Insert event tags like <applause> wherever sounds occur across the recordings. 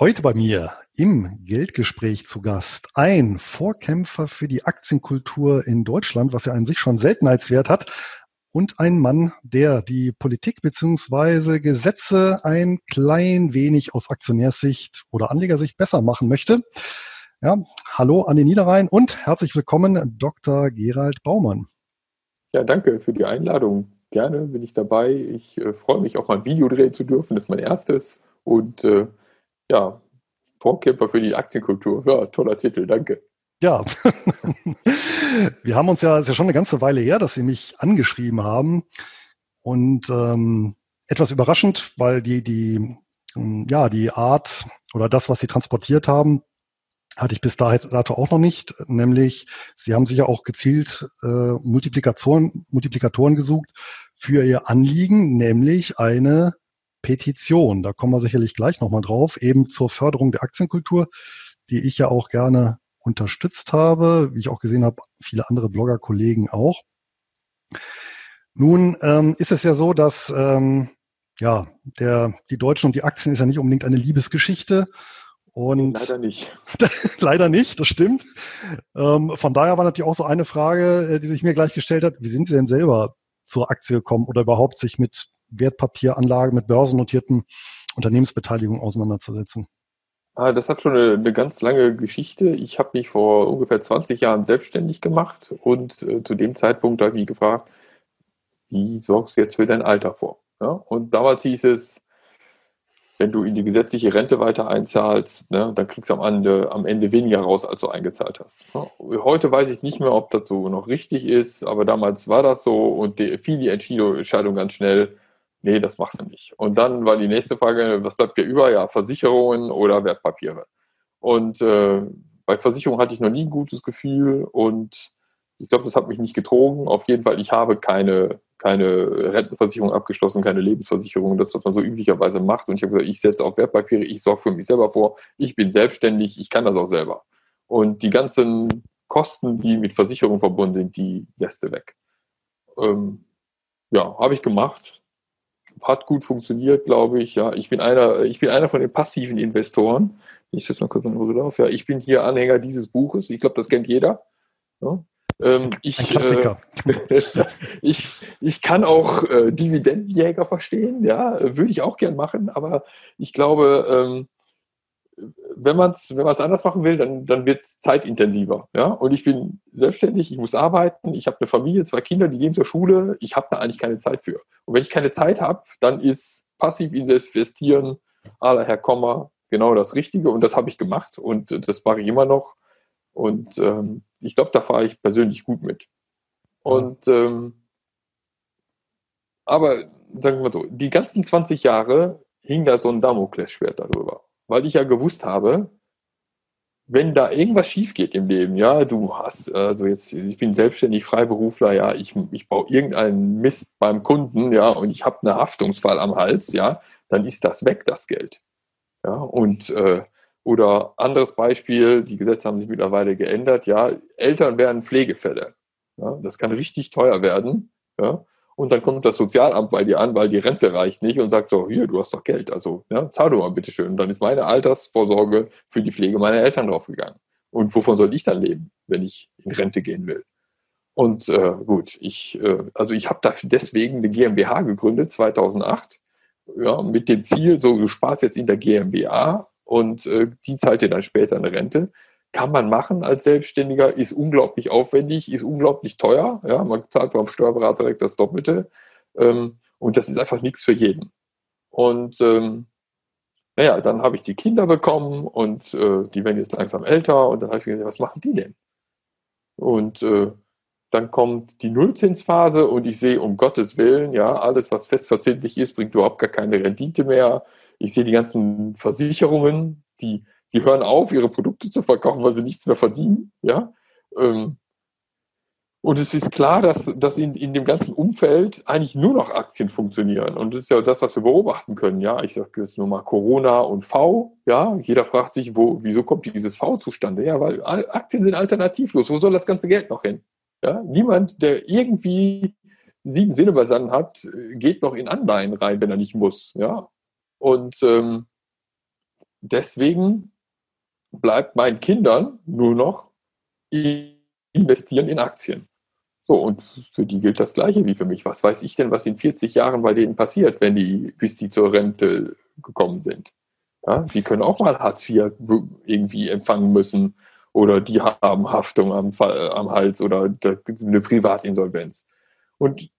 Heute bei mir im Geldgespräch zu Gast ein Vorkämpfer für die Aktienkultur in Deutschland, was ja an sich schon Seltenheitswert hat, und ein Mann, der die Politik beziehungsweise Gesetze ein klein wenig aus Aktionärssicht oder Anlegersicht besser machen möchte. Ja, hallo an den Niederrhein und herzlich willkommen, Dr. Gerald Baumann. Ja, danke für die Einladung. Gerne bin ich dabei. Ich äh, freue mich auch mal ein Video drehen zu dürfen. Das ist mein erstes. Und äh, ja, Vorkämpfer für die Aktienkultur. Ja, toller Titel, danke. Ja, <laughs> wir haben uns ja, ist ja schon eine ganze Weile her, dass Sie mich angeschrieben haben. Und ähm, etwas überraschend, weil die, die, ähm, ja, die Art oder das, was Sie transportiert haben, hatte ich bis dato auch noch nicht. Nämlich, Sie haben sich ja auch gezielt äh, Multiplikatoren, Multiplikatoren gesucht für Ihr Anliegen, nämlich eine Petition. Da kommen wir sicherlich gleich nochmal drauf, eben zur Förderung der Aktienkultur, die ich ja auch gerne unterstützt habe, wie ich auch gesehen habe, viele andere Blogger-Kollegen auch. Nun ähm, ist es ja so, dass ähm, ja der die Deutschen und die Aktien ist ja nicht unbedingt eine Liebesgeschichte. Und leider nicht. <laughs> leider nicht, das stimmt. Ähm, von daher war natürlich auch so eine Frage, äh, die sich mir gleich gestellt hat: Wie sind Sie denn selber zur Aktie gekommen oder überhaupt sich mit Wertpapieranlagen, mit börsennotierten Unternehmensbeteiligungen auseinanderzusetzen? Ah, das hat schon eine, eine ganz lange Geschichte. Ich habe mich vor ungefähr 20 Jahren selbstständig gemacht und äh, zu dem Zeitpunkt habe ich mich gefragt, wie sorgst du jetzt für dein Alter vor? Ja? Und damals hieß es, wenn du in die gesetzliche Rente weiter einzahlst, ne, dann kriegst du am Ende, am Ende weniger raus, als du eingezahlt hast. Heute weiß ich nicht mehr, ob das so noch richtig ist, aber damals war das so und die, fiel die Entscheidung ganz schnell, nee, das machst du nicht. Und dann war die nächste Frage, was bleibt dir über? Ja, Versicherungen oder Wertpapiere. Und äh, bei Versicherungen hatte ich noch nie ein gutes Gefühl und ich glaube, das hat mich nicht getrogen. Auf jeden Fall, ich habe keine keine Rentenversicherung abgeschlossen, keine Lebensversicherung, das, was man so üblicherweise macht. Und ich habe gesagt, ich setze auf Wertpapiere, ich sorge für mich selber vor, ich bin selbstständig, ich kann das auch selber. Und die ganzen Kosten, die mit Versicherung verbunden sind, die lässt du weg. Ähm, ja, habe ich gemacht. Hat gut funktioniert, glaube ich. Ja, ich bin einer, ich bin einer von den passiven Investoren. Ich setze mal kurz meine Brille auf. Ja, ich bin hier Anhänger dieses Buches. Ich glaube, das kennt jeder. Ja. Ähm, ich, Ein Klassiker. Äh, <laughs> ich, ich kann auch äh, Dividendenjäger verstehen, ja, würde ich auch gern machen, aber ich glaube, ähm, wenn man es wenn anders machen will, dann, dann wird es zeitintensiver. Ja? Und ich bin selbstständig, ich muss arbeiten, ich habe eine Familie, zwei Kinder, die gehen zur Schule, ich habe da eigentlich keine Zeit für. Und wenn ich keine Zeit habe, dann ist passiv investieren aller Herr Komma genau das Richtige und das habe ich gemacht und das mache ich immer noch. Und ähm, ich glaube, da fahre ich persönlich gut mit. Und ähm, aber sagen wir mal so, die ganzen 20 Jahre hing da so ein Damoklesschwert darüber. Weil ich ja gewusst habe, wenn da irgendwas schief geht im Leben, ja, du hast, also jetzt, ich bin selbstständig Freiberufler, ja, ich, ich baue irgendeinen Mist beim Kunden, ja, und ich habe eine Haftungsfall am Hals, ja, dann ist das weg, das Geld. Ja, und äh, oder anderes Beispiel, die Gesetze haben sich mittlerweile geändert, ja, Eltern werden Pflegefälle. Ja, das kann richtig teuer werden. Ja, und dann kommt das Sozialamt bei dir an, weil die Rente reicht nicht und sagt so, hier, du hast doch Geld, also ja, zahl doch mal bitte schön. Und dann ist meine Altersvorsorge für die Pflege meiner Eltern draufgegangen. Und wovon soll ich dann leben, wenn ich in Rente gehen will? Und äh, gut, ich, äh, also ich habe dafür deswegen eine GmbH gegründet, 2008, ja, mit dem Ziel, so, du sparst jetzt in der GmbH und äh, die zahlt dir dann später eine Rente. Kann man machen als Selbstständiger, ist unglaublich aufwendig, ist unglaublich teuer. Ja, man zahlt beim Steuerberater direkt das Doppelte. Ähm, und das ist einfach nichts für jeden. Und ähm, naja, dann habe ich die Kinder bekommen und äh, die werden jetzt langsam älter und dann habe ich gedacht, was machen die denn? Und äh, dann kommt die Nullzinsphase und ich sehe um Gottes Willen, ja, alles, was festverzinslich ist, bringt überhaupt gar keine Rendite mehr. Ich sehe die ganzen Versicherungen, die, die hören auf, ihre Produkte zu verkaufen, weil sie nichts mehr verdienen. Ja? Ähm, und es ist klar, dass, dass in, in dem ganzen Umfeld eigentlich nur noch Aktien funktionieren. Und das ist ja das, was wir beobachten können. Ja, ich sage jetzt nur mal Corona und V. Ja, jeder fragt sich, wo, wieso kommt dieses V zustande? Ja, weil Aktien sind alternativlos. Wo soll das ganze Geld noch hin? Ja, niemand, der irgendwie sieben Sinne beisammen hat, geht noch in Anleihen rein, wenn er nicht muss. Ja, und ähm, deswegen bleibt meinen Kindern nur noch investieren in Aktien. So, und für die gilt das Gleiche wie für mich. Was weiß ich denn, was in 40 Jahren bei denen passiert, wenn die, bis die zur Rente gekommen sind? Ja, die können auch mal Hartz IV irgendwie empfangen müssen oder die haben Haftung am, am Hals oder eine Privatinsolvenz. Und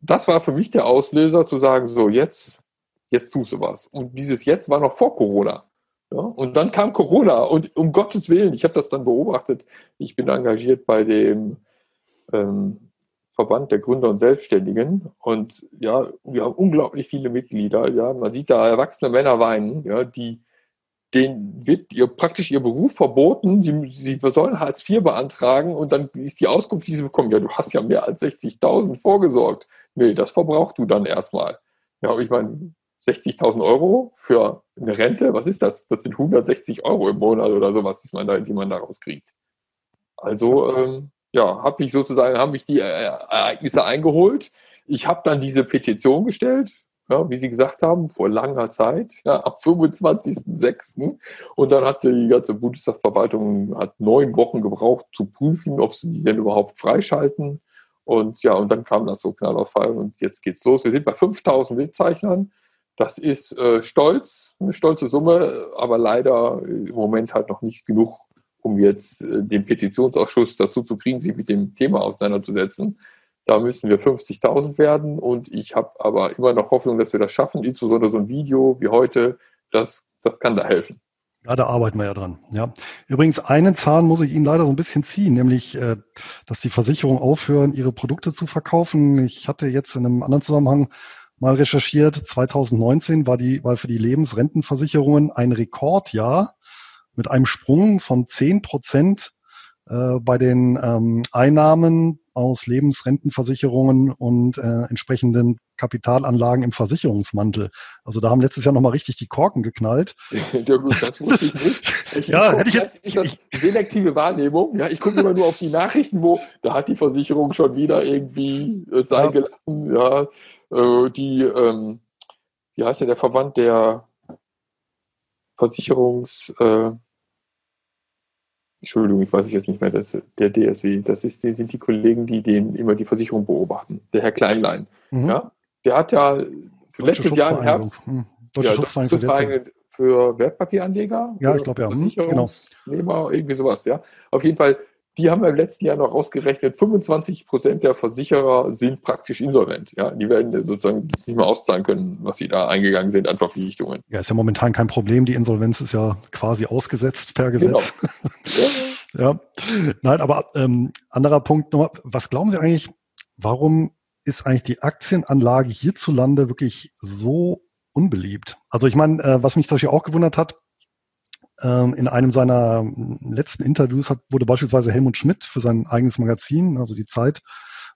das war für mich der Auslöser zu sagen, so jetzt, jetzt tust du was. Und dieses Jetzt war noch vor Corona. Ja, und dann kam Corona und um Gottes Willen, ich habe das dann beobachtet. Ich bin engagiert bei dem ähm, Verband der Gründer und Selbstständigen und ja, wir haben unglaublich viele Mitglieder. Ja, man sieht da erwachsene Männer weinen, ja, die denen wird ihr, praktisch ihr Beruf verboten. Sie, sie sollen Hartz IV beantragen und dann ist die Auskunft, die sie bekommen, ja, du hast ja mehr als 60.000 vorgesorgt. Nee, das verbrauchst du dann erstmal. Ja, ich meine, 60.000 Euro für eine Rente, was ist das? Das sind 160 Euro im Monat oder sowas, die man, da, die man daraus kriegt. Also, ähm, ja, habe ich sozusagen, haben mich die Ereignisse eingeholt. Ich habe dann diese Petition gestellt, ja, wie Sie gesagt haben, vor langer Zeit, ja, am 25.06. Und dann hat die ganze Bundestagsverwaltung hat neun Wochen gebraucht zu prüfen, ob sie die denn überhaupt freischalten. Und ja, und dann kam das so Fall und jetzt geht's los. Wir sind bei 5000 Bildzeichnern. Das ist äh, stolz, eine stolze Summe, aber leider im Moment halt noch nicht genug, um jetzt äh, den Petitionsausschuss dazu zu kriegen, sich mit dem Thema auseinanderzusetzen. Da müssen wir 50.000 werden und ich habe aber immer noch Hoffnung, dass wir das schaffen. Insbesondere so ein Video wie heute, das, das kann da helfen. Ja, da arbeiten wir ja dran. Ja. Übrigens, einen Zahn muss ich Ihnen leider so ein bisschen ziehen, nämlich, äh, dass die Versicherungen aufhören, ihre Produkte zu verkaufen. Ich hatte jetzt in einem anderen Zusammenhang mal recherchiert. 2019 war die, war für die Lebensrentenversicherungen ein Rekordjahr mit einem Sprung von 10 Prozent äh, bei den ähm, Einnahmen aus Lebensrentenversicherungen und äh, entsprechenden Kapitalanlagen im Versicherungsmantel. Also da haben letztes Jahr nochmal richtig die Korken geknallt. <laughs> Ja gut, das wusste ich nicht. <laughs> Ich ja, hätte ich jetzt... Ist das selektive Wahrnehmung? Ja, ich gucke immer nur auf die Nachrichten, wo da hat die Versicherung schon wieder irgendwie äh, sein ja. gelassen. Ja, äh, die, ähm, wie heißt ja der Verband der Versicherungs... Äh, Entschuldigung, ich weiß es jetzt nicht mehr, das, der DSW, das ist, die, sind die Kollegen, die den immer die Versicherung beobachten. Der Herr Kleinlein. Mhm. Ja, der hat ja letztes Jahr im Herbst hm. Deutsche ja, Schutzvereinigung für, für Wertpapieranleger. Ja, ich glaube ja. Hm, genau. irgendwie sowas, ja. Auf jeden Fall die haben wir im letzten Jahr noch ausgerechnet, 25 Prozent der Versicherer sind praktisch insolvent. Ja, die werden sozusagen nicht mehr auszahlen können, was sie da eingegangen sind an Verpflichtungen. Ja, ist ja momentan kein Problem. Die Insolvenz ist ja quasi ausgesetzt per Gesetz. Genau. <laughs> ja. Nein, aber ähm, anderer Punkt noch. Was glauben Sie eigentlich, warum ist eigentlich die Aktienanlage hierzulande wirklich so unbeliebt? Also ich meine, äh, was mich zum Beispiel auch gewundert hat, in einem seiner letzten Interviews hat, wurde beispielsweise Helmut Schmidt für sein eigenes Magazin, also die Zeit,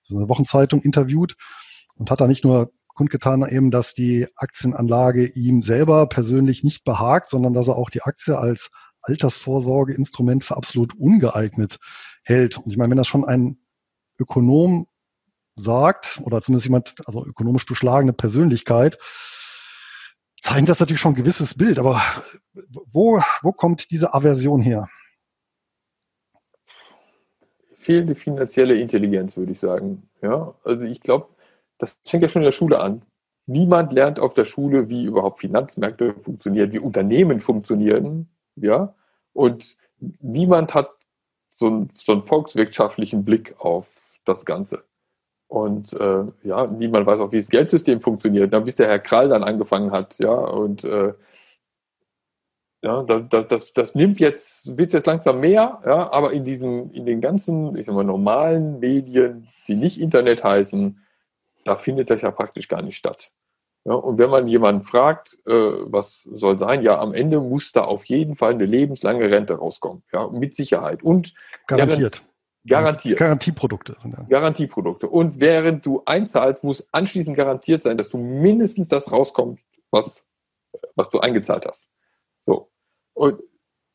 so eine Wochenzeitung, interviewt und hat da nicht nur kundgetan eben, dass die Aktienanlage ihm selber persönlich nicht behagt, sondern dass er auch die Aktie als Altersvorsorgeinstrument für absolut ungeeignet hält. Und ich meine, wenn das schon ein Ökonom sagt, oder zumindest jemand, also ökonomisch beschlagene Persönlichkeit, zeigen das natürlich schon ein gewisses Bild, aber wo, wo kommt diese Aversion her? Fehlende finanzielle Intelligenz, würde ich sagen. Ja, also ich glaube, das fängt ja schon in der Schule an. Niemand lernt auf der Schule, wie überhaupt Finanzmärkte funktionieren, wie Unternehmen funktionieren. Ja, und niemand hat so einen, so einen volkswirtschaftlichen Blick auf das Ganze. Und äh, ja, niemand weiß auch, wie das Geldsystem funktioniert, dann, bis der Herr Krall dann angefangen hat, ja, und äh, ja, das, das, das nimmt jetzt, wird jetzt langsam mehr, ja, aber in diesen, in den ganzen, ich sag mal, normalen Medien, die nicht Internet heißen, da findet das ja praktisch gar nicht statt. Ja, und wenn man jemanden fragt, äh, was soll sein, ja, am Ende muss da auf jeden Fall eine lebenslange Rente rauskommen, ja, mit Sicherheit. Und garantiert. Garantiert. Garantieprodukte. Ja. Garantieprodukte. Und während du einzahlst, muss anschließend garantiert sein, dass du mindestens das rauskommt, was, was du eingezahlt hast. So. Und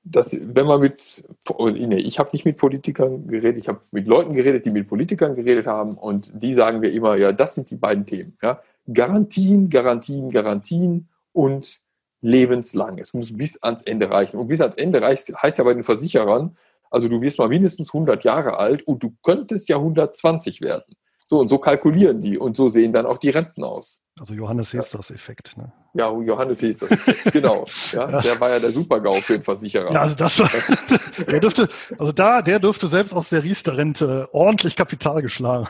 das, wenn man mit, nee, ich habe nicht mit Politikern geredet, ich habe mit Leuten geredet, die mit Politikern geredet haben und die sagen mir immer, ja, das sind die beiden Themen. Ja? Garantien, Garantien, Garantien und lebenslang. Es muss bis ans Ende reichen. Und bis ans Ende reicht, heißt ja bei den Versicherern, also du wirst mal mindestens 100 Jahre alt und du könntest ja 120 werden. So und so kalkulieren die und so sehen dann auch die Renten aus. Also Johannes Hesters-Effekt. Ne? Ja, Johannes Hesters-Effekt, <laughs> genau. Ja, ja, Der war ja der Super-GAU für den Versicherer. Ja, also das, <laughs> der dürfte, also da, der dürfte selbst aus der Riester-Rente ordentlich Kapital geschlagen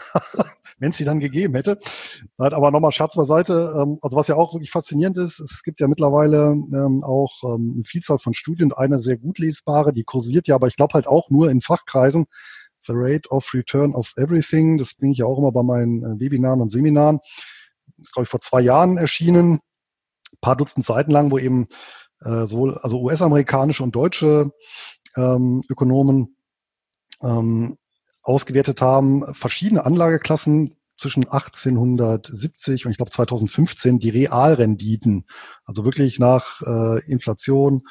wenn es sie dann gegeben hätte. Aber nochmal Scherz beiseite. Ähm, also was ja auch wirklich faszinierend ist, es gibt ja mittlerweile ähm, auch ähm, eine Vielzahl von Studien, eine sehr gut lesbare, die kursiert ja, aber ich glaube halt auch nur in Fachkreisen. The Rate of Return of Everything. Das bringe ich ja auch immer bei meinen äh, Webinaren und Seminaren. ist, glaube ich, vor zwei Jahren erschienen. Ein paar Dutzend Seiten lang, wo eben äh, so, also US-amerikanische und deutsche ähm, Ökonomen ähm, ausgewertet haben, verschiedene Anlageklassen zwischen 1870 und ich glaube 2015 die Realrenditen, also wirklich nach äh, Inflation.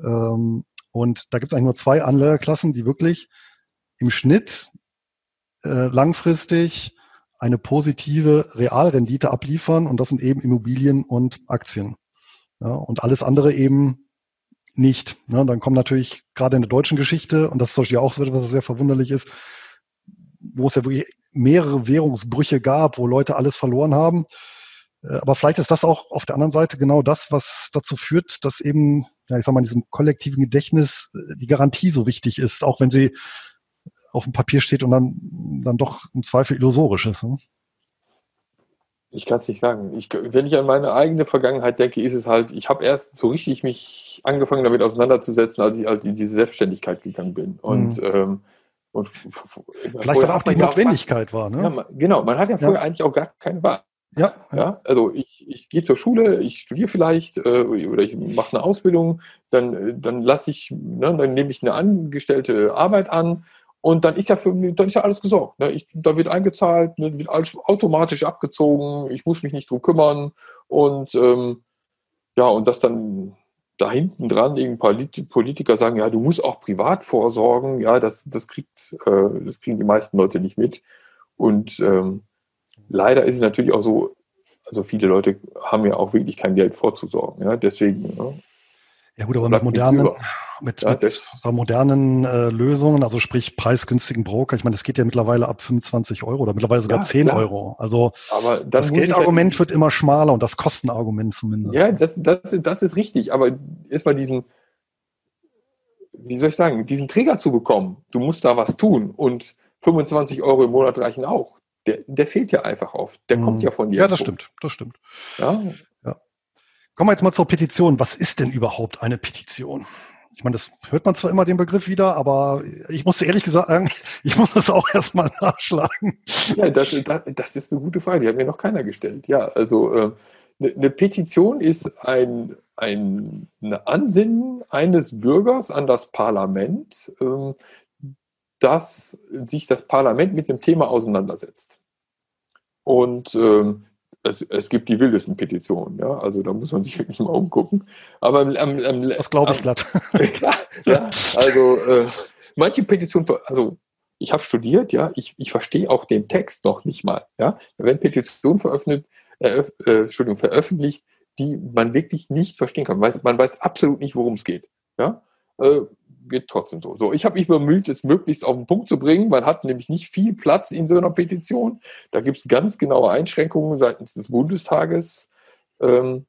Ähm, und da gibt es eigentlich nur zwei Anlageklassen, die wirklich im Schnitt äh, langfristig eine positive Realrendite abliefern und das sind eben Immobilien und Aktien. Ja, und alles andere eben nicht. Ne? Dann kommen natürlich gerade in der deutschen Geschichte, und das ist zum auch so etwas, was sehr verwunderlich ist, wo es ja wirklich mehrere Währungsbrüche gab, wo Leute alles verloren haben. Äh, aber vielleicht ist das auch auf der anderen Seite genau das, was dazu führt, dass eben, ja, ich sag mal, in diesem kollektiven Gedächtnis äh, die Garantie so wichtig ist, auch wenn sie auf dem Papier steht und dann, dann doch im Zweifel illusorisch ist. Ne? Ich kann es nicht sagen. Ich, wenn ich an meine eigene Vergangenheit denke, ist es halt, ich habe erst so richtig mich angefangen damit auseinanderzusetzen, als ich halt in diese Selbstständigkeit gegangen bin. Und mhm. ähm, und Vielleicht auch die Notwendigkeit war, ne? Ja, genau, man hat ja vorher ja. eigentlich auch gar keine Wahl. Ja, ja. also ich, ich gehe zur Schule, ich studiere vielleicht äh, oder ich mache eine Ausbildung, dann, dann lasse ich, ne, dann nehme ich eine angestellte Arbeit an und dann ist ja für mich, dann ist ja alles gesorgt. Ne? Ich, da wird eingezahlt, ne, wird alles automatisch abgezogen, ich muss mich nicht drum kümmern und ähm, ja, und das dann da hinten dran irgendein Politiker sagen, ja, du musst auch privat vorsorgen, ja, das, das, kriegt, äh, das kriegen die meisten Leute nicht mit. Und ähm, leider ist es natürlich auch so, also viele Leute haben ja auch wirklich kein Geld vorzusorgen. Ja, deswegen ja, ja gut, aber mit modernen, mit, ja, mit so modernen äh, Lösungen, also sprich preisgünstigen Broker, ich meine, das geht ja mittlerweile ab 25 Euro oder mittlerweile sogar ja, 10 klar. Euro. Also aber das, das Geldargument wird immer schmaler und das Kostenargument zumindest. Ja, das, das, das ist richtig, aber erstmal diesen, wie soll ich sagen, diesen Trigger zu bekommen, du musst da was tun und 25 Euro im Monat reichen auch. Der, der fehlt ja einfach oft. Der hm. kommt ja von dir. Ja, das stimmt, das stimmt. Ja, Kommen wir jetzt mal zur Petition. Was ist denn überhaupt eine Petition? Ich meine, das hört man zwar immer den Begriff wieder, aber ich muss ehrlich gesagt sagen, <laughs> ich muss das auch erstmal <laughs> nachschlagen. Ja, das, das, ist eine gute Frage, die hat mir noch keiner gestellt. Ja, also eine, eine Petition ist ein, ein eine Ansinnen eines Bürgers an das Parlament, ähm, dass sich das Parlament mit einem Thema auseinandersetzt. Und ähm, es, es gibt die wildesten Petitionen, ja, also da muss man sich <laughs> wirklich mal umgucken. Aber am, am, das glaube ich glatt. <laughs> ja, ja, also äh, manche Petitionen, also ich habe studiert, ja, ich, ich verstehe auch den Text noch nicht mal, ja. Wenn Petitionen veröffentlicht, äh, äh, veröffentlicht, die man wirklich nicht verstehen kann, man weiß, man weiß absolut nicht, worum es geht, ja. Äh, geht trotzdem so. So, ich habe mich bemüht, es möglichst auf den Punkt zu bringen. Man hat nämlich nicht viel Platz in so einer Petition. Da gibt es ganz genaue Einschränkungen seitens des Bundestages. Ähm,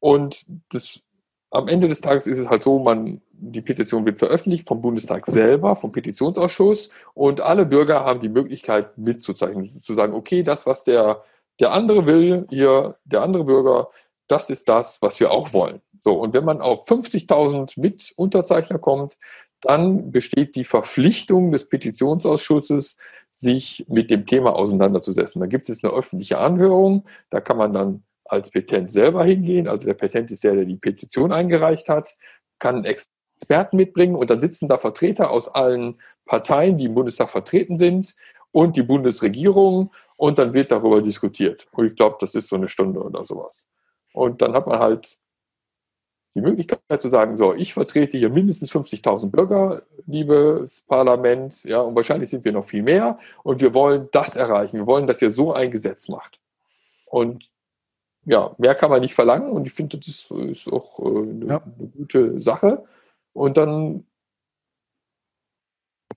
und das, am Ende des Tages ist es halt so, man, die Petition wird veröffentlicht vom Bundestag selber, vom Petitionsausschuss und alle Bürger haben die Möglichkeit mitzuzeichnen, zu sagen, okay, das, was der, der andere will, hier, der andere Bürger, das ist das, was wir auch wollen. So, und wenn man auf 50.000 Mitunterzeichner kommt, dann besteht die Verpflichtung des Petitionsausschusses, sich mit dem Thema auseinanderzusetzen. Da gibt es eine öffentliche Anhörung, da kann man dann als Petent selber hingehen. Also der Petent ist der, der die Petition eingereicht hat, kann Experten mitbringen und dann sitzen da Vertreter aus allen Parteien, die im Bundestag vertreten sind und die Bundesregierung und dann wird darüber diskutiert. Und ich glaube, das ist so eine Stunde oder sowas. Und dann hat man halt die Möglichkeit zu sagen, so, ich vertrete hier mindestens 50.000 Bürger, liebes Parlament, ja, und wahrscheinlich sind wir noch viel mehr und wir wollen das erreichen. Wir wollen, dass ihr so ein Gesetz macht. Und ja, mehr kann man nicht verlangen und ich finde, das ist, auch äh, eine, ja. eine gute Sache. Und dann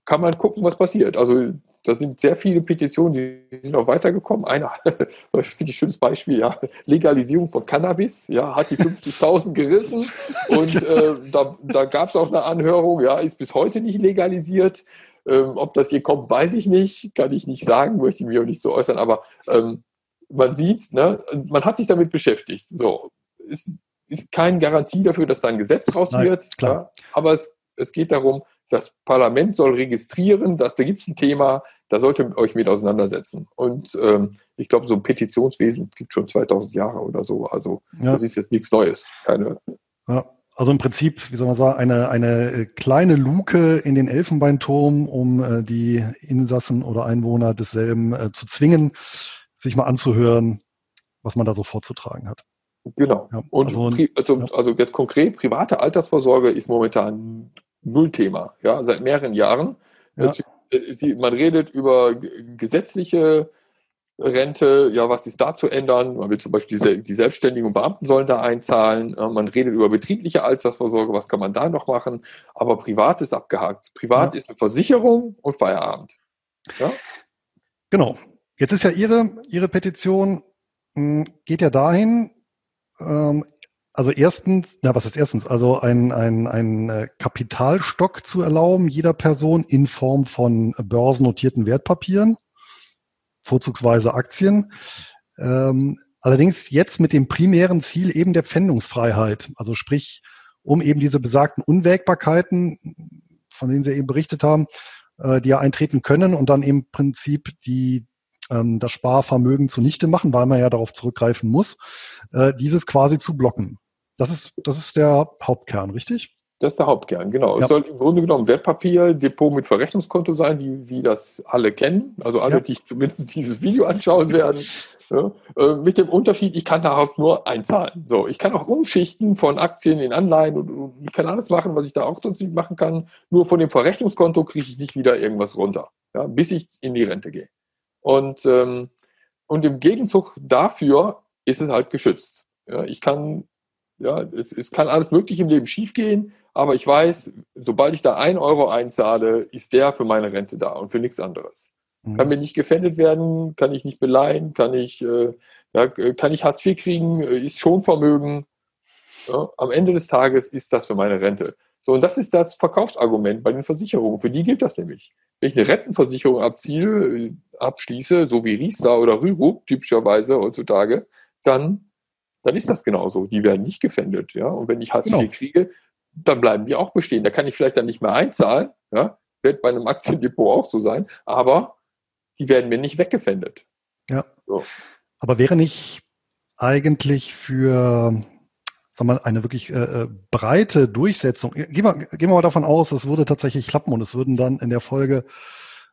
kann man gucken, was passiert. Also da sind sehr viele Petitionen, die sind auch weitergekommen. Einer, <laughs> finde ich ein schönes Beispiel, ja, Legalisierung von Cannabis, ja, hat die 50.000 <laughs> gerissen und äh, da, da gab es auch eine Anhörung, ja, ist bis heute nicht legalisiert. Ähm, ob das hier kommt, weiß ich nicht, kann ich nicht sagen, möchte ich mich auch nicht so äußern, aber ähm, man sieht, ne, man hat sich damit beschäftigt. So, ist, ist keine Garantie dafür, dass da ein Gesetz raus Nein, wird, klar. Ja, aber es, es geht darum, das Parlament soll registrieren, dass da gibt es ein Thema, da solltet ihr euch mit auseinandersetzen. Und ähm, ich glaube, so ein Petitionswesen gibt schon 2000 Jahre oder so. Also ja. das ist jetzt nichts Neues. Keine, ja. Also im Prinzip, wie soll man sagen, eine, eine äh, kleine Luke in den Elfenbeinturm, um äh, die Insassen oder Einwohner desselben äh, zu zwingen, sich mal anzuhören, was man da so vorzutragen hat. Genau. Ja, und also, also, also, jetzt konkret, private Altersvorsorge ist momentan Nullthema, ja, seit mehreren Jahren. Ja. Es, sie, man redet über gesetzliche Rente, ja, was ist da zu ändern? Man will zum Beispiel die, die Selbstständigen und Beamten sollen da einzahlen. Man redet über betriebliche Altersvorsorge, was kann man da noch machen? Aber privat ist abgehakt. Privat ja. ist eine Versicherung und Feierabend. Ja? Genau. Jetzt ist ja Ihre, Ihre Petition, hm, geht ja dahin, ähm, also erstens, na, was ist erstens? Also ein, ein, ein äh, Kapitalstock zu erlauben, jeder Person in Form von börsennotierten Wertpapieren, vorzugsweise Aktien. Ähm, allerdings jetzt mit dem primären Ziel eben der Pfändungsfreiheit. Also sprich, um eben diese besagten Unwägbarkeiten, von denen Sie eben berichtet haben, äh, die ja eintreten können und dann im Prinzip die, ähm, das Sparvermögen zunichte machen, weil man ja darauf zurückgreifen muss, äh, dieses quasi zu blocken. Das ist, das ist der Hauptkern, richtig? Das ist der Hauptkern, genau. Ja. Es soll im Grunde genommen Wertpapier-Depot mit Verrechnungskonto sein, wie, wie das alle kennen. Also alle, ja. die zumindest dieses Video anschauen werden. Ja, äh, mit dem Unterschied, ich kann darauf nur einzahlen. So, ich kann auch umschichten von Aktien in Anleihen und, und ich kann alles machen, was ich da auch sonst nicht machen kann. Nur von dem Verrechnungskonto kriege ich nicht wieder irgendwas runter, ja, bis ich in die Rente gehe. Und, ähm, und im Gegenzug dafür ist es halt geschützt. Ich kann ja, es, es kann alles Mögliche im Leben schiefgehen, aber ich weiß, sobald ich da ein Euro einzahle, ist der für meine Rente da und für nichts anderes. Mhm. Kann mir nicht gefändet werden, kann ich nicht beleihen, kann ich, äh, ja, kann ich Hartz IV kriegen, äh, ist schon Vermögen. Ja, am Ende des Tages ist das für meine Rente. So, und das ist das Verkaufsargument bei den Versicherungen. Für die gilt das nämlich. Wenn ich eine Rentenversicherung abziehe, äh, abschließe, so wie Riester oder Rürup typischerweise heutzutage, dann dann ist das genauso. Die werden nicht gefändet. Ja? Und wenn ich Hartz IV genau. kriege, dann bleiben die auch bestehen. Da kann ich vielleicht dann nicht mehr einzahlen. Ja? Wird bei einem Aktiendepot auch so sein. Aber die werden mir nicht weggefändet. Ja. So. Aber wäre nicht eigentlich für sagen wir, eine wirklich äh, äh breite Durchsetzung, gehen wir, gehen wir mal davon aus, es würde tatsächlich klappen und es würden dann in der Folge,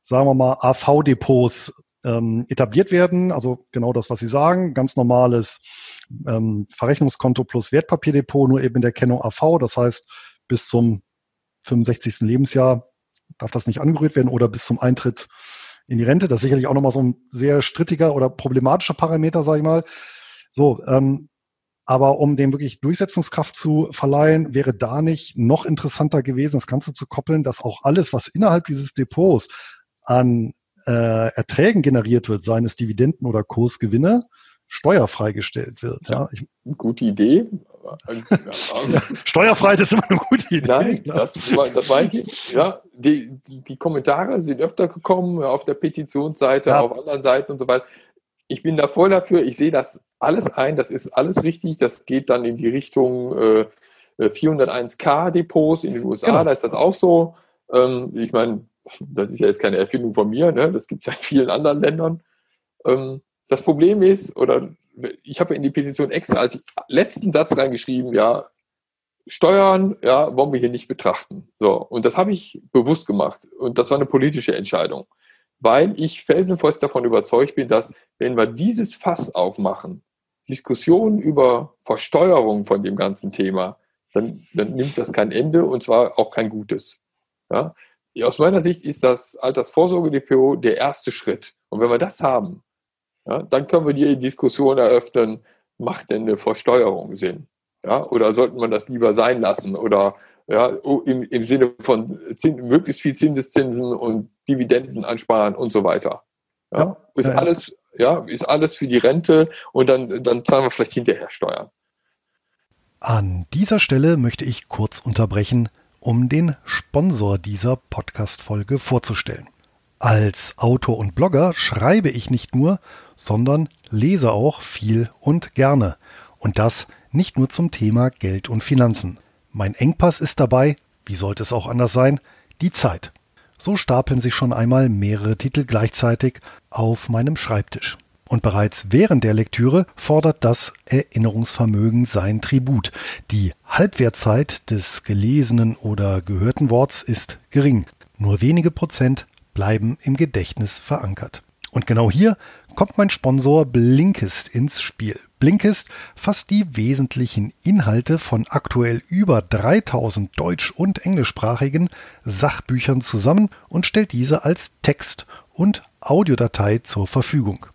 sagen wir mal, AV-Depots ähm, etabliert werden. Also genau das, was Sie sagen, ganz normales ähm, Verrechnungskonto plus Wertpapierdepot, nur eben in der Kennung AV. Das heißt, bis zum 65. Lebensjahr darf das nicht angerührt werden oder bis zum Eintritt in die Rente. Das ist sicherlich auch nochmal so ein sehr strittiger oder problematischer Parameter, sage ich mal. So, ähm, aber um dem wirklich Durchsetzungskraft zu verleihen, wäre da nicht noch interessanter gewesen, das Ganze zu koppeln, dass auch alles, was innerhalb dieses Depots an äh, Erträgen generiert wird, seien es Dividenden oder Kursgewinne, steuerfrei gestellt wird. Ja, ich, gute Idee. ja, <laughs> Steuerfreiheit ist immer eine gute Idee. Nein, das, das weiß ich. Ja, die, die Kommentare sind öfter gekommen auf der Petitionsseite, ja. auf anderen Seiten und so weiter. Ich bin da voll dafür. Ich sehe das alles ein. Das ist alles richtig. Das geht dann in die Richtung äh, 401k Depots in den USA. Genau. Da ist das auch so. Ähm, ich meine, das ist ja jetzt keine Erfindung von mir, ne? das gibt es ja in vielen anderen Ländern. Ähm, das Problem ist, oder ich habe in die Petition extra als letzten Satz reingeschrieben, ja, Steuern, ja, wollen wir hier nicht betrachten. So, und das habe ich bewusst gemacht. Und das war eine politische Entscheidung. Weil ich felsenfest davon überzeugt bin, dass, wenn wir dieses Fass aufmachen, Diskussionen über Versteuerung von dem ganzen Thema, dann, dann nimmt das kein Ende und zwar auch kein gutes. Ja? Aus meiner Sicht ist das Altersvorsorgedepot der erste Schritt. Und wenn wir das haben, ja, dann können wir die Diskussion eröffnen, macht denn eine Versteuerung Sinn? Ja, oder sollte man das lieber sein lassen? Oder ja, im, im Sinne von Zins, möglichst viel Zinseszinsen und Dividenden ansparen und so weiter. Ja, ja ist ja, alles, ja, ist alles für die Rente und dann, dann zahlen wir vielleicht hinterher Steuern. An dieser Stelle möchte ich kurz unterbrechen, um den Sponsor dieser Podcast-Folge vorzustellen. Als Autor und Blogger schreibe ich nicht nur, sondern lese auch viel und gerne. Und das nicht nur zum Thema Geld und Finanzen. Mein Engpass ist dabei, wie sollte es auch anders sein, die Zeit. So stapeln sich schon einmal mehrere Titel gleichzeitig auf meinem Schreibtisch. Und bereits während der Lektüre fordert das Erinnerungsvermögen sein Tribut. Die Halbwertzeit des gelesenen oder gehörten Worts ist gering. Nur wenige Prozent bleiben im Gedächtnis verankert. Und genau hier kommt mein Sponsor Blinkist ins Spiel. Blinkist fasst die wesentlichen Inhalte von aktuell über 3000 deutsch- und englischsprachigen Sachbüchern zusammen und stellt diese als Text- und Audiodatei zur Verfügung.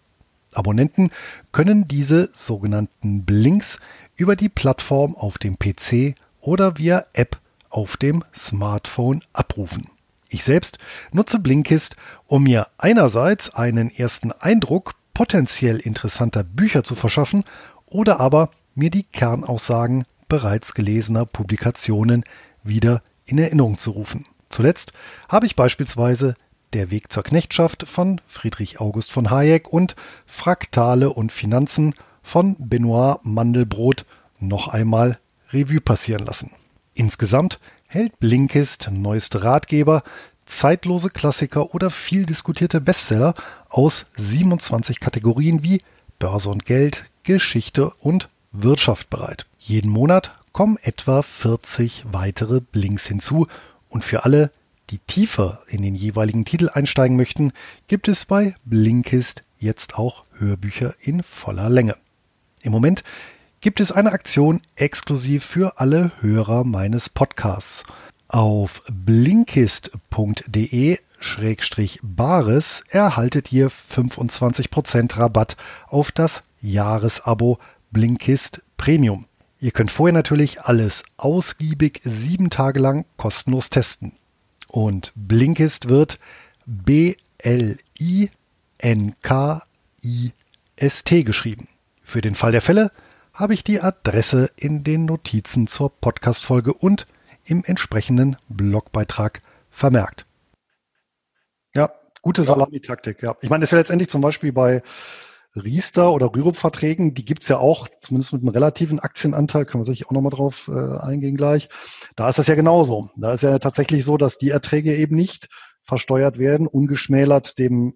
Abonnenten können diese sogenannten Blinks über die Plattform auf dem PC oder via App auf dem Smartphone abrufen. Ich selbst nutze Blinkist, um mir einerseits einen ersten Eindruck potenziell interessanter Bücher zu verschaffen oder aber mir die Kernaussagen bereits gelesener Publikationen wieder in Erinnerung zu rufen. Zuletzt habe ich beispielsweise Der Weg zur Knechtschaft von Friedrich August von Hayek und Fraktale und Finanzen von Benoit Mandelbrot noch einmal Revue passieren lassen. Insgesamt hält Blinkist neueste Ratgeber, zeitlose Klassiker oder viel diskutierte Bestseller aus 27 Kategorien wie Börse und Geld, Geschichte und Wirtschaft bereit. Jeden Monat kommen etwa 40 weitere Blinks hinzu und für alle, die tiefer in den jeweiligen Titel einsteigen möchten, gibt es bei Blinkist jetzt auch Hörbücher in voller Länge. Im Moment gibt es eine Aktion exklusiv für alle Hörer meines Podcasts. Auf blinkist.de-bares erhaltet ihr 25% Rabatt auf das Jahresabo Blinkist Premium. Ihr könnt vorher natürlich alles ausgiebig sieben Tage lang kostenlos testen. Und Blinkist wird B-L-I-N-K-I-S-T geschrieben. Für den Fall der Fälle habe ich die Adresse in den Notizen zur Podcast-Folge und im entsprechenden Blogbeitrag vermerkt. Ja, gute Salamitaktik. Ja, ich meine, das ist ja letztendlich zum Beispiel bei Riester oder Rürup-Verträgen, die gibt's ja auch, zumindest mit einem relativen Aktienanteil, können wir sicher auch nochmal drauf äh, eingehen gleich. Da ist das ja genauso. Da ist ja tatsächlich so, dass die Erträge eben nicht versteuert werden, ungeschmälert dem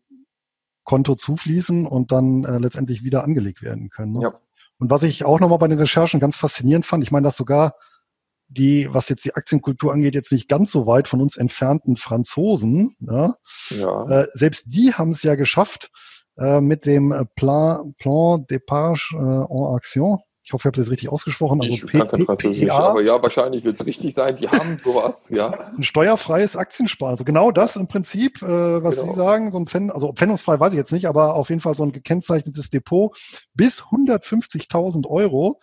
Konto zufließen und dann äh, letztendlich wieder angelegt werden können. Ne? Ja. Und was ich auch nochmal bei den Recherchen ganz faszinierend fand, ich meine, dass sogar die, was jetzt die Aktienkultur angeht, jetzt nicht ganz so weit von uns entfernten Franzosen, ja, ja. Äh, selbst die haben es ja geschafft äh, mit dem Plan, Plan d'épargne äh, en Action, ich hoffe, ich habe das richtig ausgesprochen. Also ich P kann Französisch, aber ja, wahrscheinlich wird es richtig sein. Die haben sowas, ja. <laughs> Ein steuerfreies Aktiensparen. Also genau das im Prinzip, äh, was genau. Sie sagen, so ein Pfänd, also pfändungsfrei weiß ich jetzt nicht, aber auf jeden Fall so ein gekennzeichnetes Depot bis 150.000 Euro.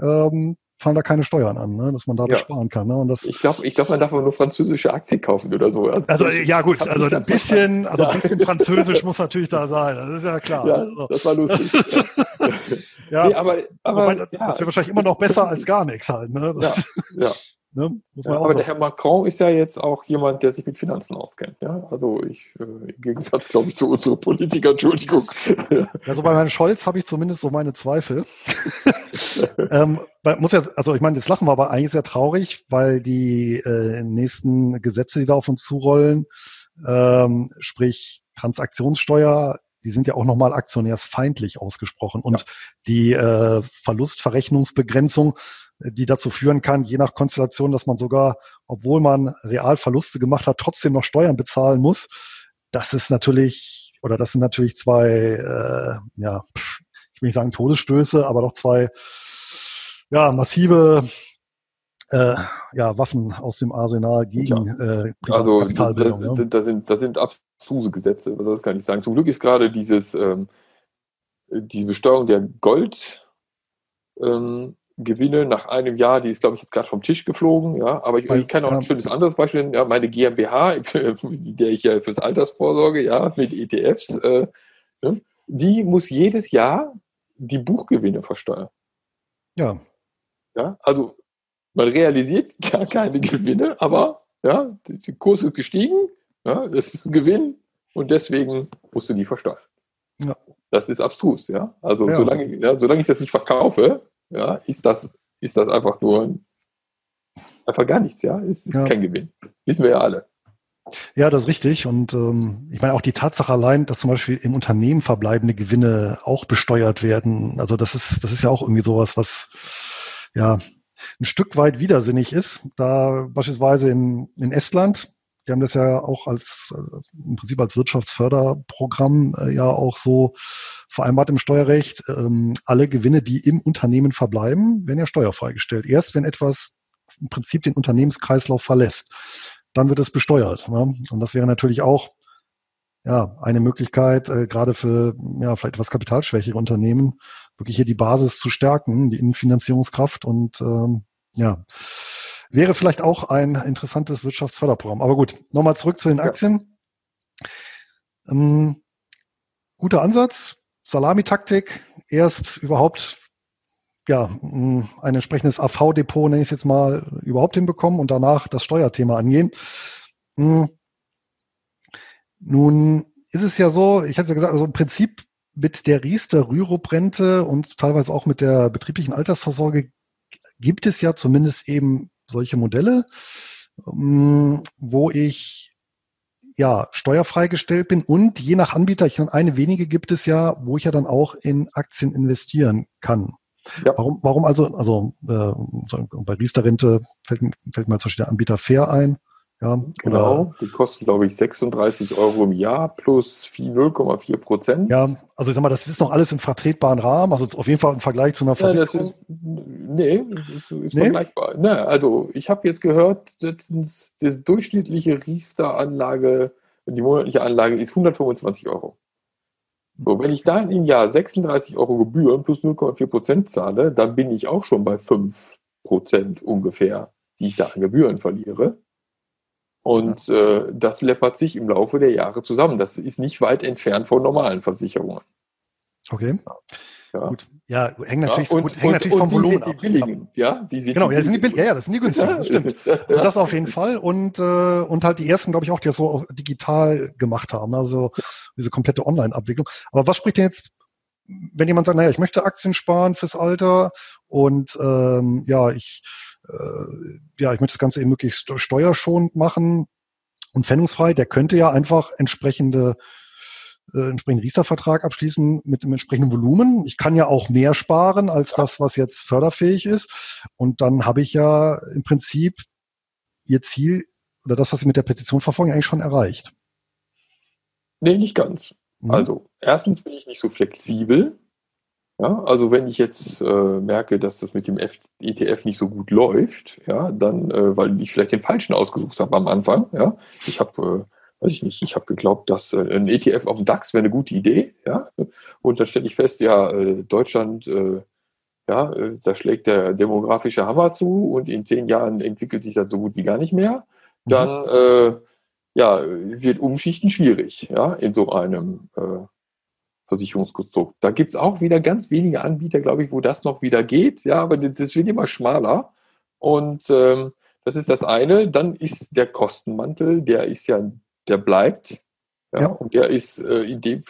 Ähm, fallen da keine Steuern an, ne? dass man da ja. sparen kann. Ne? Und das, ich glaube, ich glaub, man darf aber nur französische Aktien kaufen oder so. Also, also ja gut, also ein bisschen, also ja. ein bisschen Französisch <laughs> muss natürlich da sein. Das ist ja klar. Ja, also. das war lustig. <laughs> ja, nee, aber, aber Wobei, das, wäre wahrscheinlich immer noch besser als gar nichts halt. Ne? ja. Ne? Ja, aber der Herr Macron ist ja jetzt auch jemand, der sich mit Finanzen auskennt. Ja? Also ich, äh, im Gegensatz, glaube ich, zu unseren Politikern, Entschuldigung. <laughs> Also bei Herrn Scholz habe ich zumindest so meine Zweifel. <laughs> ähm, muss ja, also ich meine, das lachen wir aber eigentlich sehr traurig, weil die äh, nächsten Gesetze, die da auf uns zurollen, ähm, sprich Transaktionssteuer, die sind ja auch nochmal aktionärsfeindlich ausgesprochen. Und ja. die äh, Verlustverrechnungsbegrenzung die dazu führen kann, je nach Konstellation, dass man sogar, obwohl man real Verluste gemacht hat, trotzdem noch Steuern bezahlen muss. Das ist natürlich, oder das sind natürlich zwei, äh, ja, ich will nicht sagen Todesstöße, aber doch zwei, ja, massive äh, ja, Waffen aus dem Arsenal gegen ja. äh, Also da, da, ja. da, sind, da sind abstruse Gesetze, was soll das kann ich sagen. Zum Glück ist gerade dieses ähm, diese Besteuerung der Gold ähm, nach einem Jahr, die ist, glaube ich, jetzt gerade vom Tisch geflogen, ja, aber ich, ich kann auch ein schönes anderes Beispiel nennen, ja, meine GmbH, in <laughs> der ich ja fürs Altersvorsorge, ja, mit ETFs, äh, ne, die muss jedes Jahr die Buchgewinne versteuern. Ja. Ja, also man realisiert <laughs> gar keine Gewinne, aber ja, der Kurs ist gestiegen, ja, das ist ein Gewinn und deswegen musst du die versteuern. Ja. Das ist abstrus, ja. Also ja. Solange, ja, solange ich das nicht verkaufe, ja, ist das, ist das einfach nur einfach gar nichts, ja. Es ist ja. kein Gewinn. Wissen wir ja alle. Ja, das ist richtig. Und ähm, ich meine auch die Tatsache allein, dass zum Beispiel im Unternehmen verbleibende Gewinne auch besteuert werden. Also das ist, das ist ja auch irgendwie sowas, was ja ein Stück weit widersinnig ist. Da beispielsweise in, in Estland, die haben das ja auch als äh, im Prinzip als Wirtschaftsförderprogramm äh, ja auch so vereinbart im Steuerrecht. Ähm, alle Gewinne, die im Unternehmen verbleiben, werden ja steuerfrei gestellt. Erst wenn etwas im Prinzip den Unternehmenskreislauf verlässt, dann wird es besteuert. Ne? Und das wäre natürlich auch ja, eine Möglichkeit, äh, gerade für ja, vielleicht etwas kapitalschwächere Unternehmen, wirklich hier die Basis zu stärken, die Innenfinanzierungskraft und ähm, ja, wäre vielleicht auch ein interessantes Wirtschaftsförderprogramm. Aber gut, nochmal zurück zu den Aktien. Ja. Ähm, guter Ansatz, Salamitaktik, erst überhaupt ja, ein entsprechendes AV-Depot, nenne ich es jetzt mal, überhaupt hinbekommen und danach das Steuerthema angehen. Hm. Nun ist es ja so, ich hatte es ja gesagt, also im Prinzip mit der Riester-Rürup-Rente und teilweise auch mit der betrieblichen Altersvorsorge gibt es ja zumindest eben solche Modelle, hm, wo ich ja steuerfrei gestellt bin und je nach Anbieter, ich eine wenige gibt es ja, wo ich ja dann auch in Aktien investieren kann. Ja. Warum, warum also, also äh, bei Riester-Rente fällt, fällt mir zum Beispiel der Anbieter Fair ein. Ja, genau, die kosten, glaube ich, 36 Euro im Jahr plus 0,4 Prozent. Ja, also ich sag mal, das ist noch alles im vertretbaren Rahmen, also auf jeden Fall im Vergleich zu einer Versicherung. Ja, nee, das ist, ist nee? vergleichbar. Nee, also ich habe jetzt gehört, letztens, das durchschnittliche Riester-Anlage, die monatliche Anlage ist 125 Euro. So, wenn ich da im Jahr 36 Euro Gebühren plus 0,4 Prozent zahle, dann bin ich auch schon bei 5 Prozent ungefähr, die ich da an Gebühren verliere. Und äh, das läppert sich im Laufe der Jahre zusammen. Das ist nicht weit entfernt von normalen Versicherungen. Okay. Ja. Gut. Ja, hängt natürlich, ja, und, gut, hängt und, natürlich und vom Volumen ab. Billigen, ja, die sind genau, die ja, das sind die, ja, ja, das sind die günstigen, das stimmt. Also das auf jeden Fall. Und, äh, und halt die ersten, glaube ich, auch, die das so digital gemacht haben. Also diese komplette Online-Abwicklung. Aber was spricht denn jetzt, wenn jemand sagt, naja, ich möchte Aktien sparen fürs Alter und ähm, ja, ich äh, ja, ich möchte das Ganze eben möglichst steuerschonend machen und pfändungsfrei, der könnte ja einfach entsprechende äh, entsprechenden Riester-Vertrag abschließen mit dem entsprechenden Volumen. Ich kann ja auch mehr sparen als das, was jetzt förderfähig ist. Und dann habe ich ja im Prinzip Ihr Ziel oder das, was Sie mit der Petition verfolgen, eigentlich schon erreicht. Nee, nicht ganz. Mhm. Also, erstens bin ich nicht so flexibel. Ja, also wenn ich jetzt äh, merke, dass das mit dem F ETF nicht so gut läuft, ja, dann, äh, weil ich vielleicht den falschen ausgesucht habe am Anfang, ja, ich habe, äh, weiß ich nicht, ich habe geglaubt, dass äh, ein ETF auf dem DAX wäre eine gute Idee, ja, und dann stelle ich fest, ja, äh, Deutschland, äh, ja, da schlägt der demografische Hammer zu und in zehn Jahren entwickelt sich das so gut wie gar nicht mehr, mhm. dann, ja, wird Umschichten schwierig, ja, in so einem Versicherungskonstrukt. Da gibt es auch wieder ganz wenige Anbieter, glaube ich, wo das noch wieder geht. Ja, aber das wird immer schmaler. Und ähm, das ist das eine. Dann ist der Kostenmantel, der ist ja, der bleibt. Ja, ja. Und der ist äh, in dem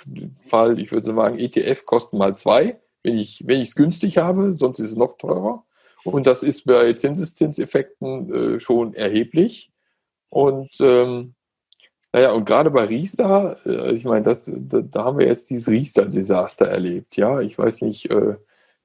Fall, ich würde sagen, ETF kosten mal zwei, wenn ich wenn es günstig habe, sonst ist es noch teurer. Und das ist bei Zinseszinseffekten äh, schon erheblich. Und ähm, naja, und gerade bei Riester, äh, ich meine, das, da, da, haben wir jetzt dieses Riester-Desaster erlebt. Ja, ich weiß nicht, äh,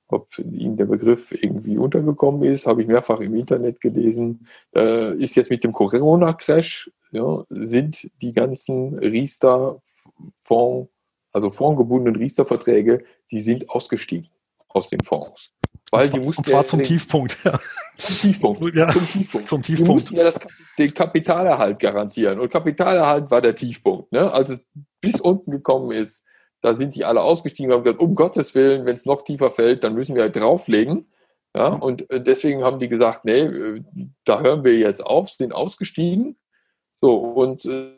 ob Ihnen der Begriff irgendwie untergekommen ist, habe ich mehrfach im Internet gelesen. Ist jetzt mit dem Corona-Crash, ja, sind die ganzen Riester-Fonds, also fondgebundenen Riester-Verträge, die sind ausgestiegen aus den Fonds. Weil die mussten und zwar ja zum Tiefpunkt. Ja. Zum Tiefpunkt. <laughs> Ja. Zum Tiefpunkt. Zum Tiefpunkt. Die mussten ja das, den Kapitalerhalt garantieren. Und Kapitalerhalt war der Tiefpunkt. Ne? Als es bis unten gekommen ist, da sind die alle ausgestiegen und haben gesagt, um Gottes Willen, wenn es noch tiefer fällt, dann müssen wir halt drauflegen. Ja, und äh, deswegen haben die gesagt, nee, äh, da hören wir jetzt auf, sind ausgestiegen. So, und äh,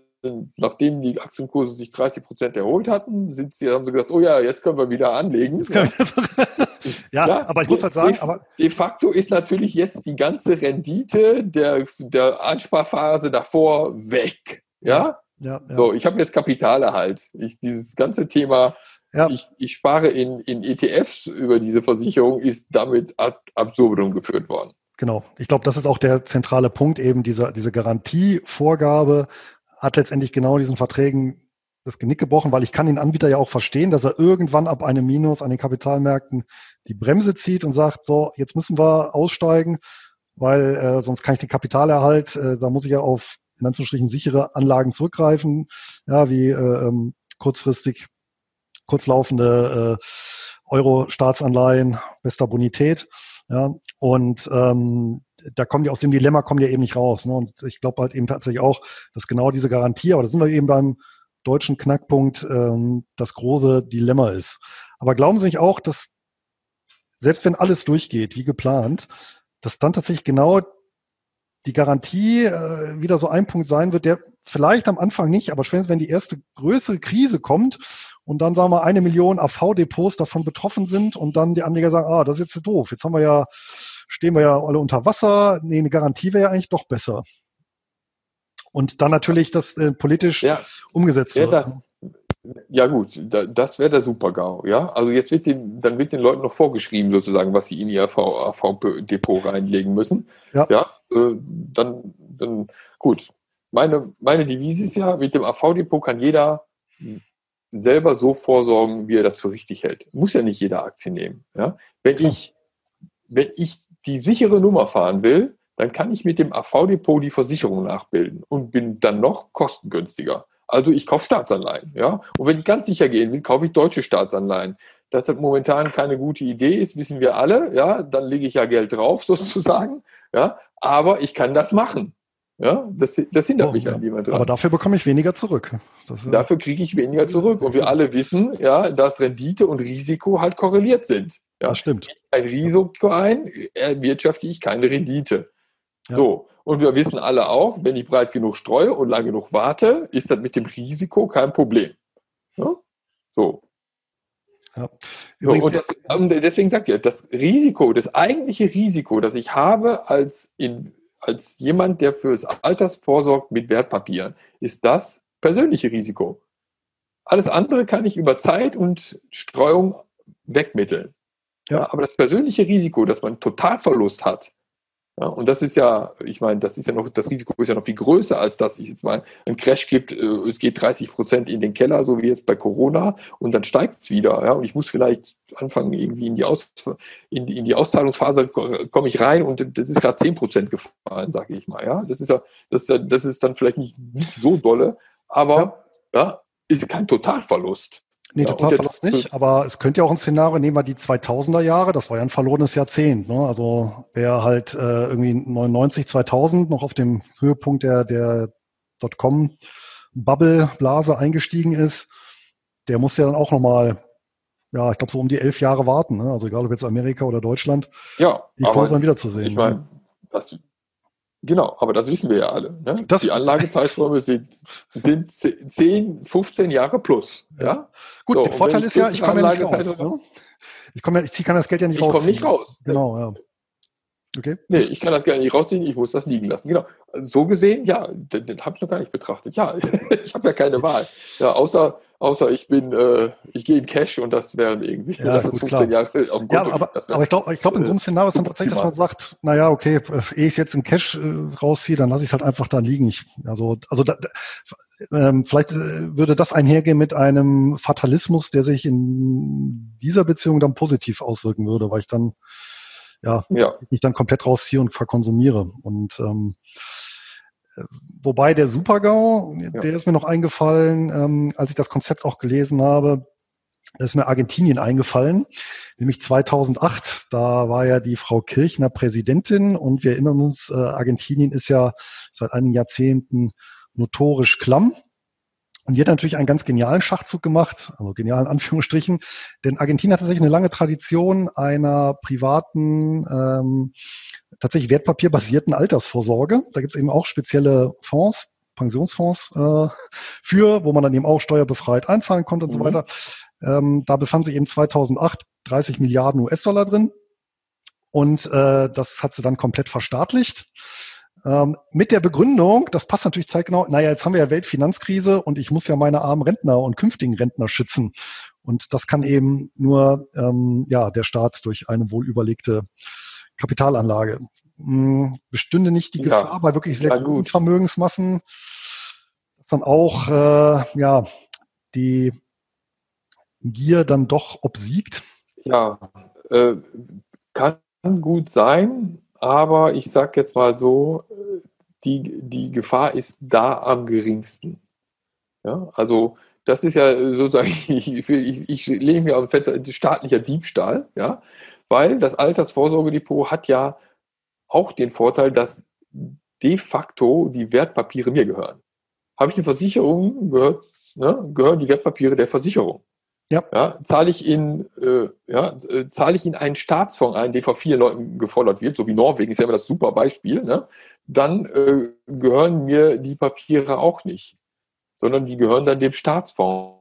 nachdem die Aktienkurse sich 30 Prozent erholt hatten, sind sie, haben sie gesagt, oh ja, jetzt können wir wieder anlegen. Ja. <laughs> ja, ja, aber ich muss halt sagen, de, aber de facto ist natürlich jetzt die ganze Rendite der, der Ansparphase davor weg. Ja, ja, ja. So, ich habe jetzt Kapitalerhalt. Ich, dieses ganze Thema, ich, ich spare in, in ETFs über diese Versicherung, ist damit ad absurdum geführt worden. Genau. Ich glaube, das ist auch der zentrale Punkt, eben diese, diese Garantievorgabe hat letztendlich genau diesen Verträgen das Genick gebrochen, weil ich kann den Anbieter ja auch verstehen, dass er irgendwann ab einem Minus an den Kapitalmärkten die Bremse zieht und sagt, so, jetzt müssen wir aussteigen, weil äh, sonst kann ich den Kapitalerhalt, äh, da muss ich ja auf in Anführungsstrichen sichere Anlagen zurückgreifen, ja, wie äh, ähm, kurzfristig kurzlaufende äh, Euro-Staatsanleihen bester Bonität. Ja, und ähm, da kommen die aus dem Dilemma kommen die eben nicht raus. Ne? Und ich glaube halt eben tatsächlich auch, dass genau diese Garantie, aber da sind wir eben beim deutschen Knackpunkt, ähm, das große Dilemma ist. Aber glauben Sie nicht auch, dass selbst wenn alles durchgeht, wie geplant, dass dann tatsächlich genau die Garantie äh, wieder so ein Punkt sein wird, der vielleicht am Anfang nicht, aber spätestens wenn die erste größere Krise kommt und dann sagen wir eine Million AV-Depots davon betroffen sind und dann die Anleger sagen, ah, das ist jetzt doof, jetzt haben wir ja, stehen wir ja alle unter Wasser, nee, eine Garantie wäre ja eigentlich doch besser. Und dann natürlich das äh, politisch ja, umgesetzt wird. Das, ja gut, das wäre der Super-GAU, ja. Also jetzt wird den, dann wird den Leuten noch vorgeschrieben sozusagen, was sie in ihr AV-Depot reinlegen müssen. Ja. ja äh, dann, dann gut. Meine, meine Devise ist ja, mit dem AV-Depot kann jeder selber so vorsorgen, wie er das für richtig hält. Muss ja nicht jeder Aktien nehmen. Ja? Wenn, ich, wenn ich die sichere Nummer fahren will, dann kann ich mit dem AV-Depot die Versicherung nachbilden und bin dann noch kostengünstiger. Also ich kaufe Staatsanleihen. Ja? Und wenn ich ganz sicher gehen will, kaufe ich deutsche Staatsanleihen. Dass das momentan keine gute Idee ist, wissen wir alle. Ja? Dann lege ich ja Geld drauf <laughs> sozusagen. Ja? Aber ich kann das machen. Ja, das, das hindert oh, mich ja. an niemand dran. Aber dafür bekomme ich weniger zurück. Das, dafür kriege ich weniger zurück. Und wir alle wissen, ja, dass Rendite und Risiko halt korreliert sind. Ja? Das stimmt. Ein Risiko ein, erwirtschafte ich keine Rendite. Ja. So. Und wir wissen alle auch, wenn ich breit genug streue und lang genug warte, ist das mit dem Risiko kein Problem. Ja? So. Ja. so und, das, und, deswegen sagt ihr, das Risiko, das eigentliche Risiko, das ich habe als, in, als jemand, der fürs Alters vorsorgt mit Wertpapieren, ist das persönliche Risiko. Alles andere kann ich über Zeit und Streuung wegmitteln. Ja. aber das persönliche Risiko, dass man Totalverlust hat, ja, und das ist ja, ich meine, das ist ja noch, das Risiko ist ja noch viel größer, als dass es jetzt mal einen Crash gibt, äh, es geht 30 Prozent in den Keller, so wie jetzt bei Corona, und dann steigt es wieder. Ja, und ich muss vielleicht anfangen, irgendwie in die, Aus, in, in die Auszahlungsphase komme ich rein und das ist gerade 10 Prozent gefallen, sage ich mal. Ja, das ist ja, das, das ist dann vielleicht nicht, nicht so dolle, aber ja. ja ist kein Totalverlust. Nee, ja, Totalverlust nicht, aber es könnte ja auch ein Szenario nehmen wir die 2000er Jahre, das war ja ein verlorenes Jahrzehnt. Ne? Also wer halt äh, irgendwie 99, 2000 noch auf dem Höhepunkt der, der Dotcom-Bubble-Blase eingestiegen ist, der muss ja dann auch nochmal, ja, ich glaube so um die elf Jahre warten. Ne? Also egal ob jetzt Amerika oder Deutschland, ja, die Kurse dann wiederzusehen. Ich meine, das Genau, aber das wissen wir ja alle. Ne? Die Anlagezeiträume sind, sind 10, 15 Jahre plus. Ja? Gut, so, der Vorteil ist ja, ich komme ja nicht raus. Ne? Ich, komme ja, ich ziehe kann das Geld ja nicht ich raus. Ich komme nicht raus. Genau, ja. Okay. Nee, ich kann das Geld nicht rausziehen, ich muss das liegen lassen. Genau. So gesehen, ja, den, den habe ich noch gar nicht betrachtet. Ja, <laughs> ich habe ja keine Wahl. Ja, außer Außer ich bin, äh, ich gehe in Cash und das wären irgendwie, ja, das ist 15 Jahre auf dem Konto. Ja, aber, aber ich glaube, ich glaub, in so einem Szenario ist dann tatsächlich, dass man sagt, naja, okay, ehe ich es jetzt in Cash äh, rausziehe, dann lasse ich es halt einfach da liegen. Ich, also, also da, ähm, vielleicht äh, würde das einhergehen mit einem Fatalismus, der sich in dieser Beziehung dann positiv auswirken würde, weil ich dann ja, ja. mich dann komplett rausziehe und verkonsumiere. Und ähm, Wobei der Supergau, ja. der ist mir noch eingefallen, ähm, als ich das Konzept auch gelesen habe, da ist mir Argentinien eingefallen, nämlich 2008. Da war ja die Frau Kirchner Präsidentin und wir erinnern uns, äh, Argentinien ist ja seit einigen Jahrzehnten notorisch klamm. Und die hat natürlich einen ganz genialen Schachzug gemacht, also genialen <laughs> Anführungsstrichen, denn Argentinien hat tatsächlich eine lange Tradition einer privaten, ähm, tatsächlich wertpapierbasierten Altersvorsorge. Da gibt es eben auch spezielle Fonds, Pensionsfonds äh, für, wo man dann eben auch steuerbefreit einzahlen konnte und mhm. so weiter. Ähm, da befand sich eben 2008 30 Milliarden US-Dollar drin. Und äh, das hat sie dann komplett verstaatlicht. Ähm, mit der Begründung, das passt natürlich zeitgenau, naja, jetzt haben wir ja Weltfinanzkrise und ich muss ja meine armen Rentner und künftigen Rentner schützen. Und das kann eben nur ähm, ja, der Staat durch eine wohlüberlegte Kapitalanlage. Hm, bestünde nicht die ja. Gefahr bei wirklich sehr ja, guten Vermögensmassen, dass dann auch äh, ja, die Gier dann doch obsiegt? Ja, äh, kann gut sein, aber ich sage jetzt mal so, die, die Gefahr ist da am geringsten. Ja, also das ist ja sozusagen, <laughs> ich, ich, ich lege mir auf Fenster, staatlicher Diebstahl, ja, weil das Altersvorsorgedepot hat ja auch den Vorteil, dass de facto die Wertpapiere mir gehören. Habe ich eine Versicherung, gehört, ne, gehören die Wertpapiere der Versicherung. Ja. ja zahle ich in, äh, ja, äh, zahle ich in einen Staatsfonds ein, der von vielen Leuten gefordert wird, so wie Norwegen ist ja immer das super Beispiel, ne? dann äh, gehören mir die Papiere auch nicht, sondern die gehören dann dem Staatsfonds.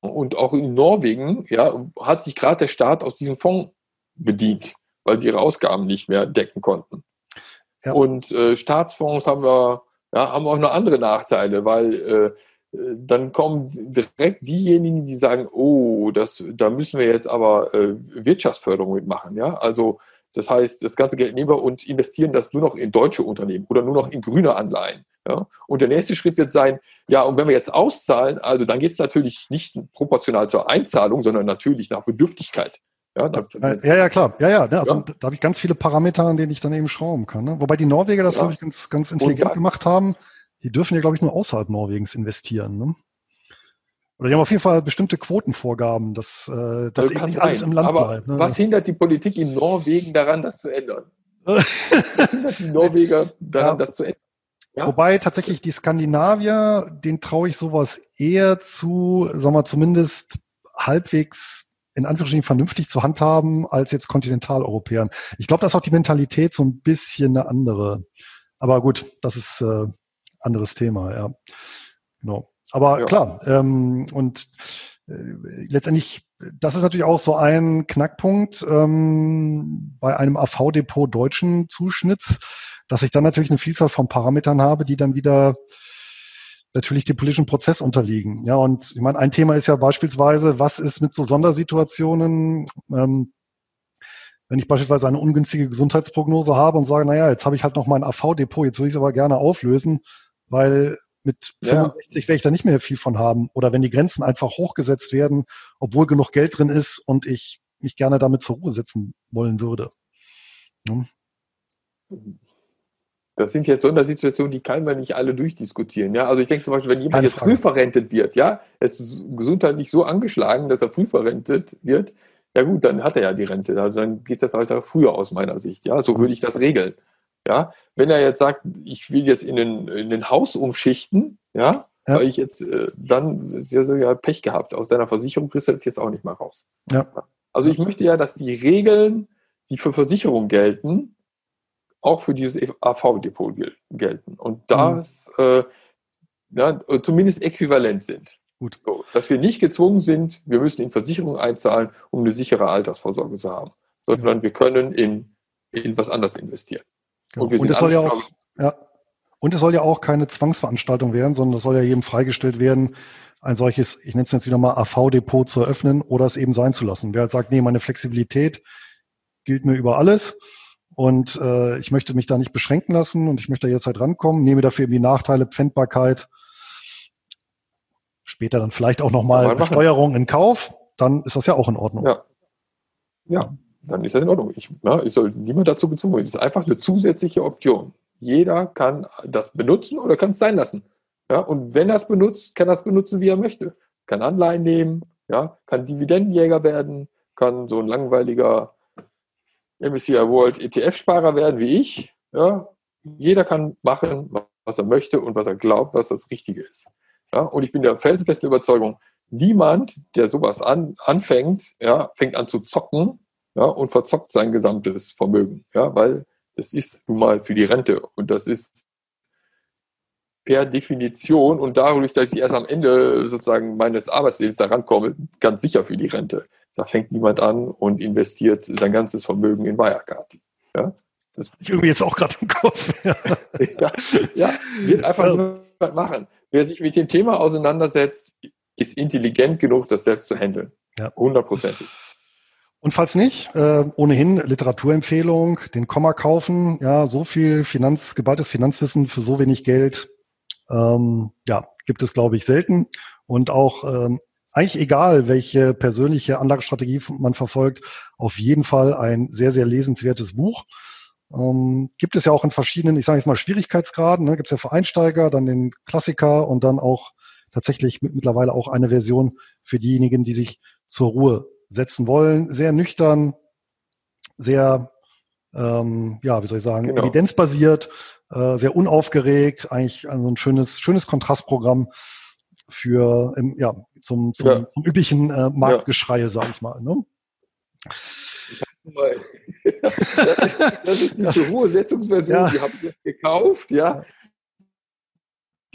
Und auch in Norwegen ja, hat sich gerade der Staat aus diesem Fonds bedient, weil sie ihre Ausgaben nicht mehr decken konnten. Ja. Und äh, Staatsfonds haben wir, ja, haben auch noch andere Nachteile, weil äh, dann kommen direkt diejenigen, die sagen, oh, das, da müssen wir jetzt aber äh, Wirtschaftsförderung mitmachen. Ja? Also das heißt, das ganze Geld nehmen wir und investieren das nur noch in deutsche Unternehmen oder nur noch in grüne Anleihen. Ja? Und der nächste Schritt wird sein, ja, und wenn wir jetzt auszahlen, also dann geht es natürlich nicht proportional zur Einzahlung, sondern natürlich nach Bedürftigkeit. Ja, ja, ja, klar. Ja, ja. Ne? Also ja. da habe ich ganz viele Parameter, an denen ich dann eben schrauben kann. Ne? Wobei die Norweger das, ja. glaube ich, ganz, ganz intelligent gemacht haben die dürfen ja, glaube ich, nur außerhalb Norwegens investieren. Ne? Oder die haben auf jeden Fall bestimmte Quotenvorgaben, dass, äh, dass eben nicht alles im Land aber bleibt. Ne? Was hindert die Politik in Norwegen daran, das zu ändern? <laughs> was hindert die Norweger daran, ja. das zu ändern? Ja. Wobei tatsächlich die Skandinavier, den traue ich sowas eher zu, sagen wir zumindest halbwegs in Anführungsstrichen vernünftig zu handhaben als jetzt Kontinentaleuropäern. Ich glaube, da ist auch die Mentalität so ein bisschen eine andere. Aber gut, das ist äh, anderes Thema, ja. Genau. Aber ja. klar, ähm, und äh, letztendlich, das ist natürlich auch so ein Knackpunkt ähm, bei einem AV-Depot deutschen Zuschnitts, dass ich dann natürlich eine Vielzahl von Parametern habe, die dann wieder natürlich dem politischen Prozess unterliegen. Ja, und ich meine, ein Thema ist ja beispielsweise, was ist mit so Sondersituationen, ähm, wenn ich beispielsweise eine ungünstige Gesundheitsprognose habe und sage, naja, jetzt habe ich halt noch mein AV-Depot, jetzt würde ich es aber gerne auflösen, weil mit 65 ja. werde ich da nicht mehr viel von haben. Oder wenn die Grenzen einfach hochgesetzt werden, obwohl genug Geld drin ist und ich mich gerne damit zur Ruhe setzen wollen würde. Ja. Das sind jetzt Sondersituationen, die kann man nicht alle durchdiskutieren. Ja? Also ich denke zum Beispiel, wenn jemand jetzt früh verrentet wird, ja, es ist gesundheitlich so angeschlagen, dass er früh verrentet wird, ja gut, dann hat er ja die Rente. Also dann geht das Alter früher aus meiner Sicht. Ja, so würde ich das regeln. Ja, wenn er jetzt sagt, ich will jetzt in den, in den Haus umschichten, ja, ja. weil ich jetzt äh, dann ja, ja Pech gehabt. Aus deiner Versicherung kriegst du das jetzt auch nicht mal raus. Ja. Also ich möchte ja, dass die Regeln, die für Versicherung gelten, auch für dieses AV-Depot gelten. Und das mhm. äh, ja, zumindest äquivalent sind. Gut. So, dass wir nicht gezwungen sind, wir müssen in Versicherung einzahlen, um eine sichere Altersvorsorge zu haben, sondern wir können in, in was anderes investieren. Genau. Und, und es soll ja auch, ja, und es soll ja auch keine Zwangsveranstaltung werden, sondern es soll ja jedem freigestellt werden, ein solches, ich nenne es jetzt wieder mal AV-Depot zu eröffnen oder es eben sein zu lassen. Wer halt sagt, nee, meine Flexibilität gilt mir über alles und äh, ich möchte mich da nicht beschränken lassen und ich möchte da jetzt halt rankommen, nehme dafür eben die Nachteile, Pfändbarkeit, später dann vielleicht auch nochmal Besteuerung in Kauf, dann ist das ja auch in Ordnung. Ja. Ja, dann ist das in Ordnung. Ich, ja, ich soll niemand dazu gezwungen werden. Es ist einfach eine zusätzliche Option. Jeder kann das benutzen oder kann es sein lassen. Ja, und wenn er es benutzt, kann er es benutzen, wie er möchte. Kann Anleihen nehmen, ja, kann Dividendenjäger werden, kann so ein langweiliger MSCI World ETF-Sparer werden wie ich. Ja, jeder kann machen, was er möchte und was er glaubt, was das Richtige ist. Ja, und ich bin der felsenfesten Überzeugung, niemand, der sowas an, anfängt, ja, fängt an zu zocken ja, und verzockt sein gesamtes Vermögen. Ja, weil das ist nun mal für die Rente und das ist per Definition und dadurch, dass ich erst am Ende sozusagen meines Arbeitslebens da rankomme, ganz sicher für die Rente. Da fängt niemand an und investiert sein ganzes Vermögen in Wirecard. Ja? Das ich irgendwie jetzt auch gerade im Kopf. <laughs> ja, ja, wird einfach ja. niemand machen. Wer sich mit dem Thema auseinandersetzt, ist intelligent genug, das selbst zu handeln. Ja. Hundertprozentig. Und falls nicht, äh, ohnehin Literaturempfehlung, den Komma kaufen, ja, so viel Finanz, geballtes Finanzwissen für so wenig Geld, ähm, ja, gibt es, glaube ich, selten. Und auch ähm, eigentlich egal, welche persönliche Anlagestrategie man verfolgt, auf jeden Fall ein sehr, sehr lesenswertes Buch. Ähm, gibt es ja auch in verschiedenen, ich sage jetzt mal, Schwierigkeitsgraden. Ne? Gibt es ja für Einsteiger, dann den Klassiker und dann auch tatsächlich mit, mittlerweile auch eine Version für diejenigen, die sich zur Ruhe setzen wollen. Sehr nüchtern, sehr, ähm, ja, wie soll ich sagen, genau. evidenzbasiert äh, sehr unaufgeregt, eigentlich also ein schönes, schönes Kontrastprogramm für ähm, ja, zum, zum, ja. zum üblichen äh, Marktgeschreie, ja. sage ich mal. Ne? <laughs> das ist die zur Ruhe Setzungsversion, ja. die habe ich gekauft, ja.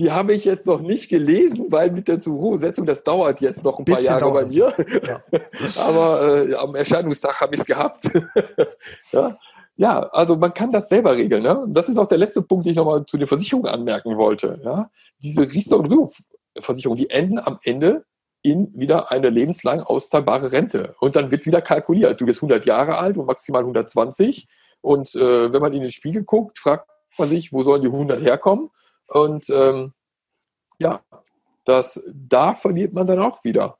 Die habe ich jetzt noch nicht gelesen, weil mit der zur Ruhe Setzung, das dauert jetzt noch ein paar Jahre bei mir. <laughs> Ja. Aber äh, am Erscheinungstag habe ich es gehabt. <laughs> ja. Ja, also man kann das selber regeln. Ne? Das ist auch der letzte Punkt, den ich nochmal zu den Versicherungen anmerken wollte. Ja? Diese Riester- und Rürup-Versicherungen, die enden am Ende in wieder eine lebenslang auszahlbare Rente. Und dann wird wieder kalkuliert. Du bist 100 Jahre alt und maximal 120. Und äh, wenn man in den Spiegel guckt, fragt man sich, wo sollen die 100 herkommen? Und ähm, ja, das, da verliert man dann auch wieder.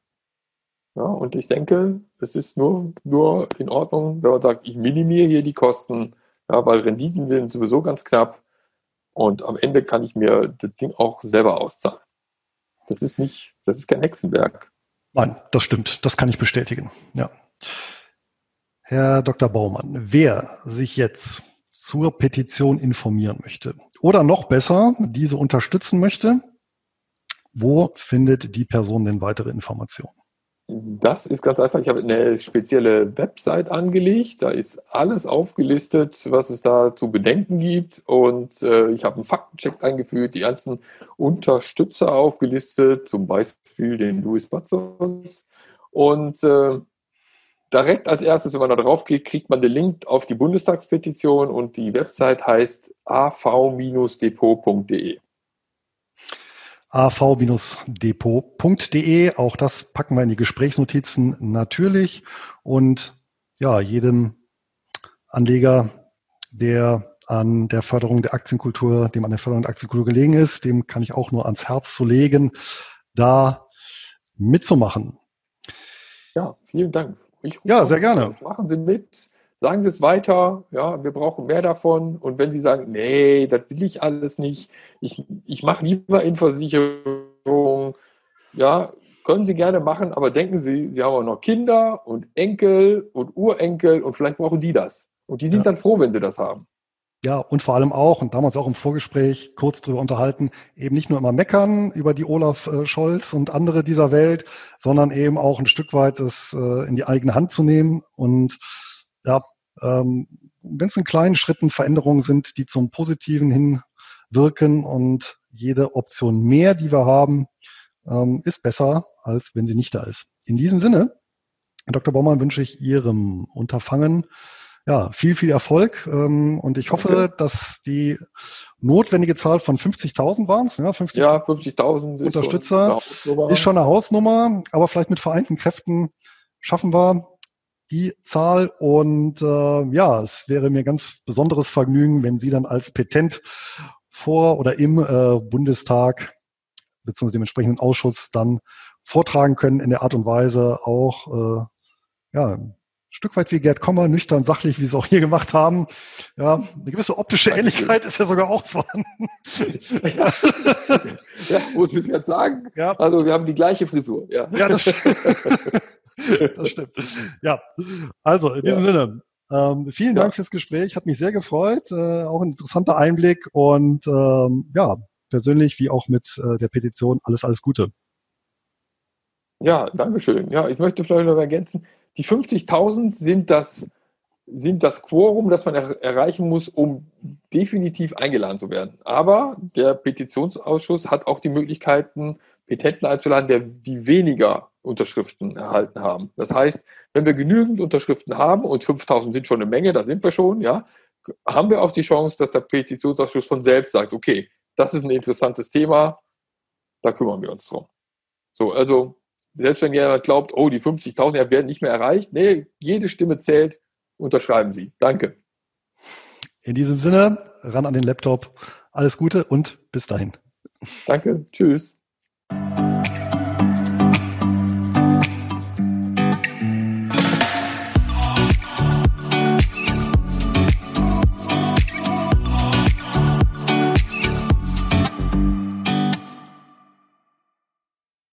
Ja, und ich denke, es ist nur, nur in Ordnung, wenn man sagt, ich minimiere hier die Kosten, ja, weil Renditen sind sowieso ganz knapp und am Ende kann ich mir das Ding auch selber auszahlen. Das ist nicht, das ist kein Hexenwerk. Nein, das stimmt. Das kann ich bestätigen. Ja. Herr Dr. Baumann, wer sich jetzt zur Petition informieren möchte oder noch besser diese unterstützen möchte, wo findet die Person denn weitere Informationen? Das ist ganz einfach. Ich habe eine spezielle Website angelegt. Da ist alles aufgelistet, was es da zu bedenken gibt. Und äh, ich habe einen Faktencheck eingeführt, die ganzen Unterstützer aufgelistet, zum Beispiel den Louis Batzos. Und äh, direkt als erstes, wenn man da draufklickt, kriegt man den Link auf die Bundestagspetition und die Website heißt av-depot.de av-depot.de. Auch das packen wir in die Gesprächsnotizen natürlich. Und ja, jedem Anleger, der an der Förderung der Aktienkultur, dem an der Förderung der Aktienkultur gelegen ist, dem kann ich auch nur ans Herz zu legen, da mitzumachen. Ja, vielen Dank. Ja, sehr gerne. Machen Sie mit. Sagen Sie es weiter, ja, wir brauchen mehr davon. Und wenn Sie sagen, nee, das will ich alles nicht, ich, ich mache lieber in Versicherung, ja, können Sie gerne machen, aber denken Sie, Sie haben auch noch Kinder und Enkel und Urenkel und vielleicht brauchen die das. Und die sind ja. dann froh, wenn sie das haben. Ja, und vor allem auch, und damals auch im Vorgespräch kurz drüber unterhalten, eben nicht nur immer meckern über die Olaf äh, Scholz und andere dieser Welt, sondern eben auch ein Stück weit das äh, in die eigene Hand zu nehmen und ja, ähm, wenn es in kleinen Schritten Veränderungen sind, die zum Positiven hin wirken und jede Option mehr, die wir haben, ähm, ist besser, als wenn sie nicht da ist. In diesem Sinne, Dr. Baumann, wünsche ich Ihrem Unterfangen ja, viel, viel Erfolg. Ähm, und ich hoffe, okay. dass die notwendige Zahl von 50.000 waren es, ja, 50 ja, 50.000 Unterstützer ist schon, ist schon eine Hausnummer, aber vielleicht mit vereinten Kräften schaffen wir die Zahl. Und äh, ja, es wäre mir ganz besonderes Vergnügen, wenn Sie dann als Petent vor oder im äh, Bundestag bzw. dem entsprechenden Ausschuss dann vortragen können in der Art und Weise auch äh, ja, Stück weit wie Gerd Kommer, nüchtern, sachlich, wie Sie auch hier gemacht haben. Ja, eine gewisse optische Ähnlichkeit ist ja sogar auch vorhanden. Ja, ja muss ich jetzt sagen. Ja. Also wir haben die gleiche Frisur. Ja, ja das das stimmt. Ja, also in diesem ja. Sinne, ähm, vielen Dank fürs Gespräch, hat mich sehr gefreut, äh, auch ein interessanter Einblick und ähm, ja, persönlich wie auch mit äh, der Petition alles, alles Gute. Ja, Dankeschön. Ja, ich möchte vielleicht noch ergänzen, die 50.000 sind das, sind das Quorum, das man er erreichen muss, um definitiv eingeladen zu werden. Aber der Petitionsausschuss hat auch die Möglichkeiten, Petenten einzuladen, der, die weniger Unterschriften erhalten haben. Das heißt, wenn wir genügend Unterschriften haben, und 5000 sind schon eine Menge, da sind wir schon, ja, haben wir auch die Chance, dass der Petitionsausschuss von selbst sagt, okay, das ist ein interessantes Thema, da kümmern wir uns drum. So, also selbst wenn jemand glaubt, oh, die 50.000 werden nicht mehr erreicht, nee, jede Stimme zählt, unterschreiben Sie. Danke. In diesem Sinne, ran an den Laptop. Alles Gute und bis dahin. Danke. Tschüss.